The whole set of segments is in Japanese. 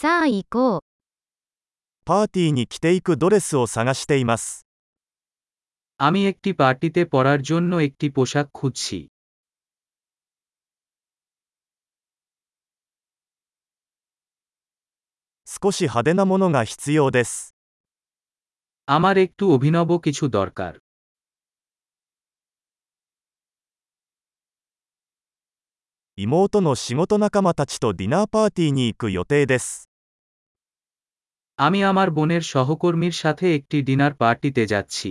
さあ行こう。パーティーに着ていくドレスを探しています。 আমি একটি পার্টিতে পরার জন্য একটি পোশাক খুঁজছি 少し派手なものが必要です。 আমার একটু অভিনব কিছু দরকার 妹の仕事仲間たちとディナーパーティーに行く予定です。 আমি আমার বোনের সহকর্মীর সাথে একটি ডিনার পার্টিতে যাচ্ছি।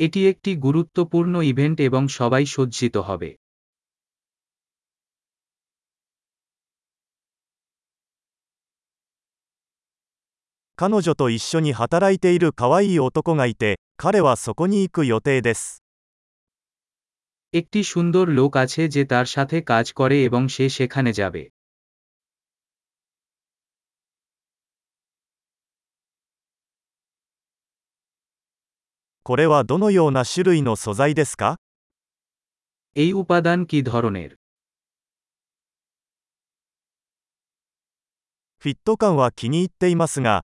এটি একটি গুরুত্বপূর্ণ ইভেন্ট এবং সবাই সজ্জিত হবে। 彼女と一緒に働いている可愛い男がいて、彼はそこに行く予定です。 একটি সুন্দর লোক আছে যে তার সাথে কাজ করে এবং সে সেখানে যাবে これはどのような種類の素材ですか এই উপাদান কি ধরনের フィット感は気に入っていますが、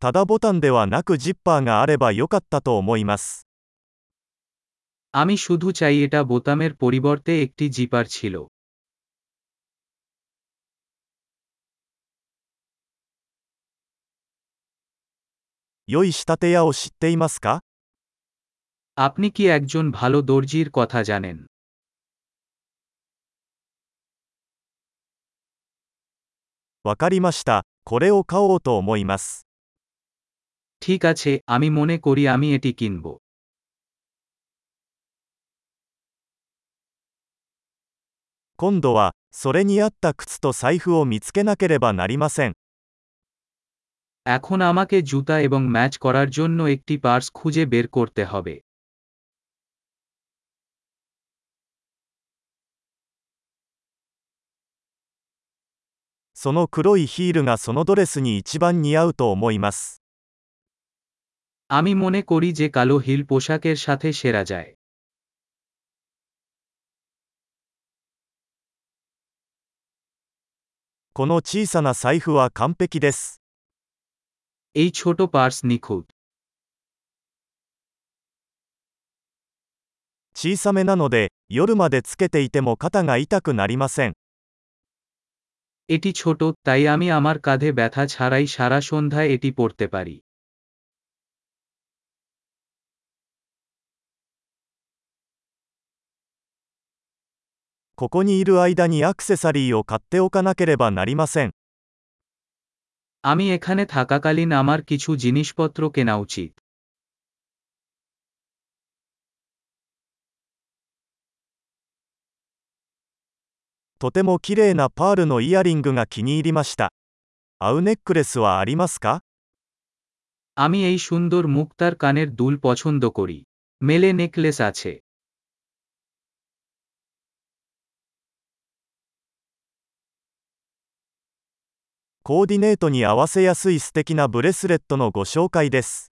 ただボタンではなくジッパーがあればよかったと思います。 আমি শুধু চাই এটা বোতামের পরিবর্তে একটি জিপার ছিল 良い仕立て屋を知っていますか আপনি কি একজন ভালো দর্জির কথা জানেন わかりました。これを買おうと思います。 ঠিক আছে আমি মনে করি আমি এটি কিনব 今度は、それに合った靴と財布を見つけなければなりません。 এখন আমাকে জুতা এবং ম্যাচ করার জন্য একটি পার্স খুঁজে বের করতে হবে その黒いヒールがそのドレスに一番似合うと思います。 আমি মনে করি যে কালো হিল পোশাকের সাথে সেরা যায় この小さな財布は完璧です。 এই ছোট পার্স নিখুঁত 小さめなので、夜までつけていても肩が痛くなりません。 এটি ছোট তাই আমি আমার কাঁধে ব্যথা ছাড়াই সারা সন্ধ্যায় এটি পরতে পারি ここにいる間にアクセサリーを買っておかなければなりません。 আমি এখানে থাকাকালীন আমার কিছু জিনিসপত্র কেনা উচিত とても綺麗なパールのイヤリングが気に入りました。合うネックレスはありますか আমি এই সুন্দর মুক্তার কানের দুল পছন্দ করি মেলে নেকলেস আছে コーディネートに合わせやすい素敵なブレスレットのご紹介です。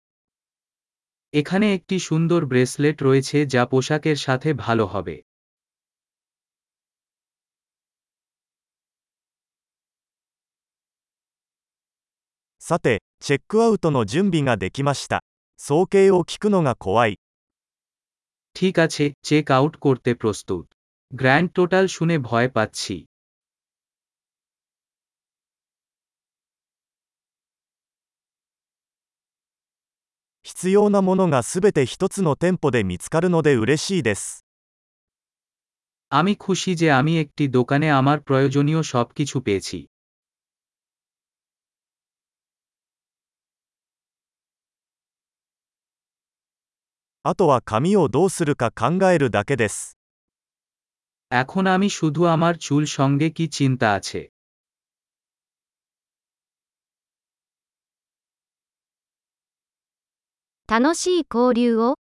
এখানে একটি সুন্দর ব্রেসলেট রয়েছে যা পোশাকের সাথে ভালো হবে さて、チェックアウトの準備ができました。総計を聞くのが怖い。 ঠিক আছে চেক আউট করতে প্রস্তুত গ্র্যান্ড টোটাল শুনে ভয় পাচ্ছি 必要なものがすべて一つの店舗で見つかるので嬉しいです。 আমি খুশি যে আমি একটি দোকানে আমার প্রয়োজনীয় সবকিছু পেয়েছি あとは髪をどうするか考えるだけです。 এখন আমি শুধু আমার চুল সঙ্গে কি চিন্তা আছে 楽しい交流を